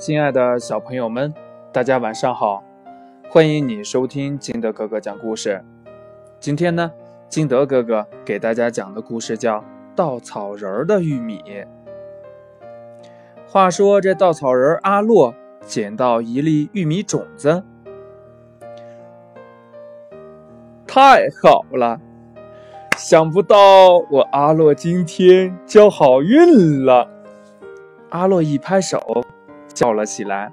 亲爱的小朋友们，大家晚上好！欢迎你收听金德哥哥讲故事。今天呢，金德哥哥给大家讲的故事叫《稻草人儿的玉米》。话说这稻草人阿洛捡到一粒玉米种子，太好了！想不到我阿洛今天交好运了。阿洛一拍手，叫了起来：“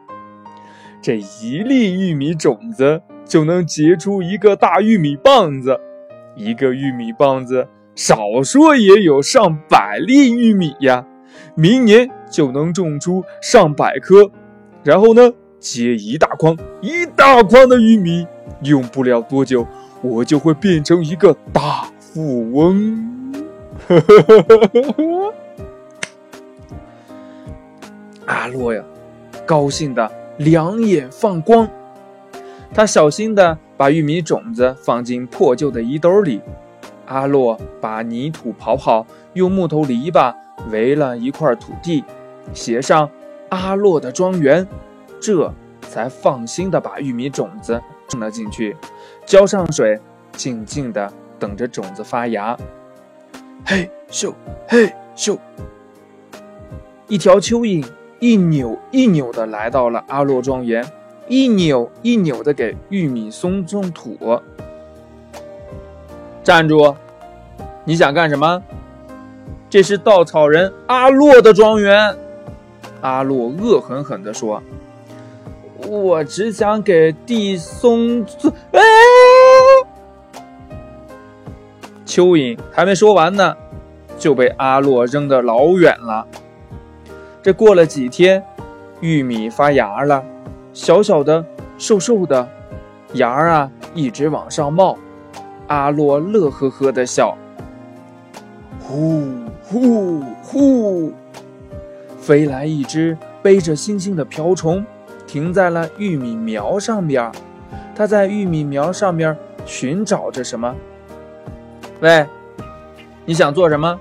这一粒玉米种子就能结出一个大玉米棒子，一个玉米棒子少说也有上百粒玉米呀！明年就能种出上百棵，然后呢，结一大筐一大筐的玉米，用不了多久，我就会变成一个大富翁。”呵呵呵呵呵。阿洛呀，高兴的两眼放光。他小心的把玉米种子放进破旧的衣兜里。阿洛把泥土刨好，用木头篱笆围了一块土地，写上“阿洛的庄园”，这才放心的把玉米种子种了进去，浇上水，静静的等着种子发芽。嘿咻，嘿咻，一条蚯蚓。一扭一扭的来到了阿洛庄园，一扭一扭的给玉米松松土。站住！你想干什么？这是稻草人阿洛的庄园。阿洛恶狠狠地说：“我只想给地松松。”哎！蚯蚓还没说完呢，就被阿洛扔得老远了。这过了几天，玉米发芽了，小小的、瘦瘦的芽儿啊，一直往上冒。阿洛乐呵呵的笑。呼呼呼，飞来一只背着星星的瓢虫，停在了玉米苗上边。它在玉米苗上面寻找着什么？喂，你想做什么？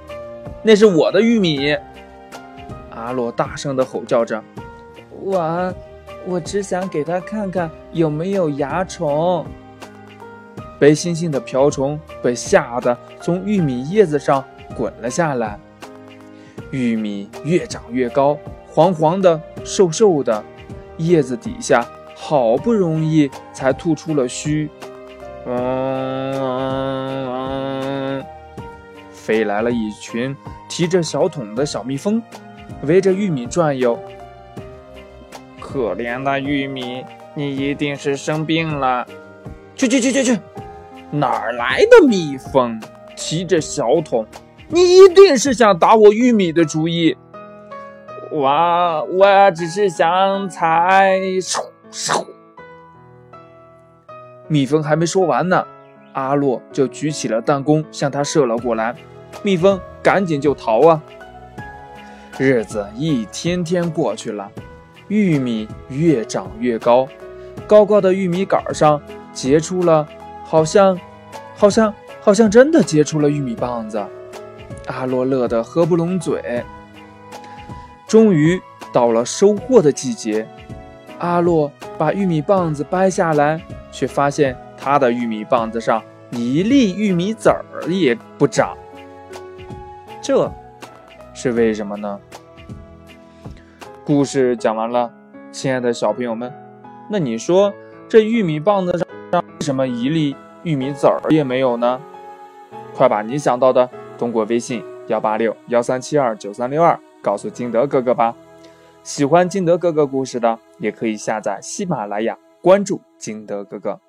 那是我的玉米。阿洛大声地吼叫着：“我，我只想给他看看有没有蚜虫。”背星星的瓢虫被吓得从玉米叶子上滚了下来。玉米越长越高，黄黄的、瘦瘦的，叶子底下好不容易才吐出了须。嗯，飞来了一群提着小桶的小蜜蜂。围着玉米转悠，可怜的玉米，你一定是生病了。去去去去去，哪儿来的蜜蜂？提着小桶，你一定是想打我玉米的主意。我我只是想采。蜜蜂还没说完呢，阿洛就举起了弹弓向他射了过来。蜜蜂赶紧就逃啊！日子一天天过去了，玉米越长越高，高高的玉米杆上结出了，好像，好像，好像真的结出了玉米棒子。阿洛乐得合不拢嘴。终于到了收获的季节，阿洛把玉米棒子掰下来，却发现他的玉米棒子上一粒玉米籽儿也不长。这。是为什么呢？故事讲完了，亲爱的小朋友们，那你说这玉米棒子上为什么一粒玉米籽儿也没有呢？快把你想到的通过微信幺八六幺三七二九三六二告诉金德哥哥吧。喜欢金德哥哥故事的，也可以下载喜马拉雅关注金德哥哥。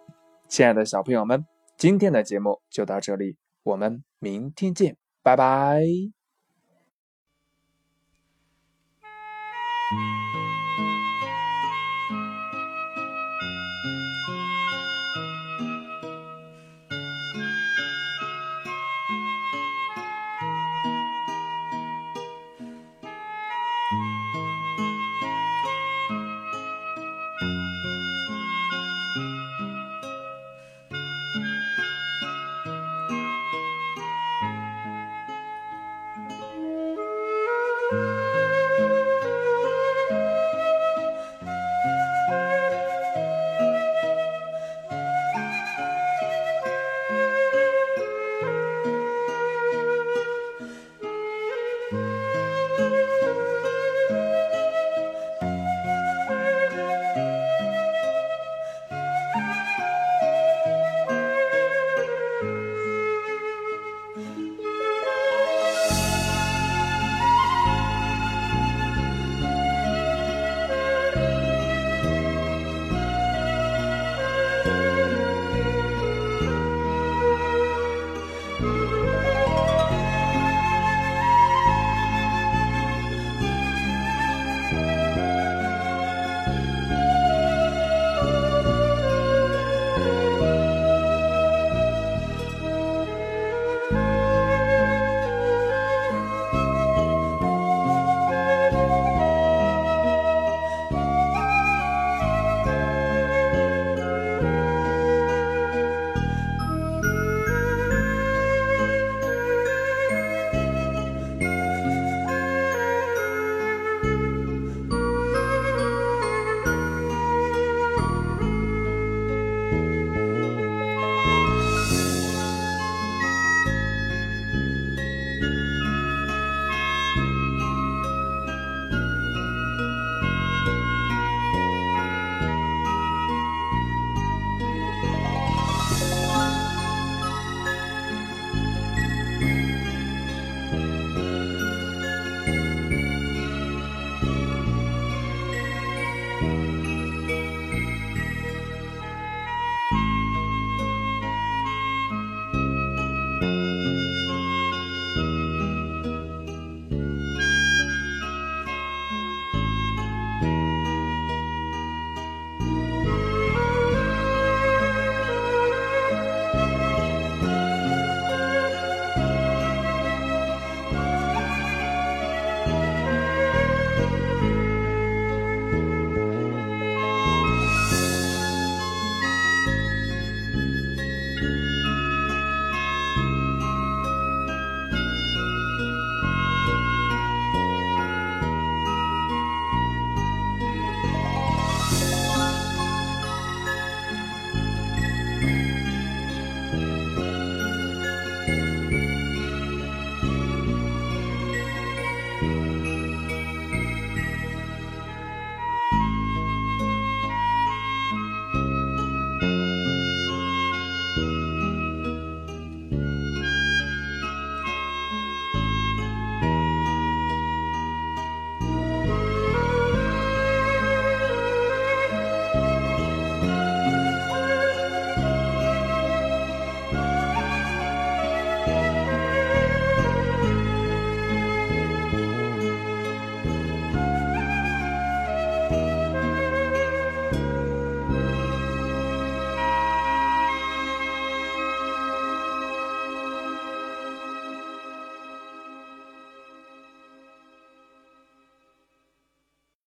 亲爱的小朋友们，今天的节目就到这里，我们明天见，拜拜。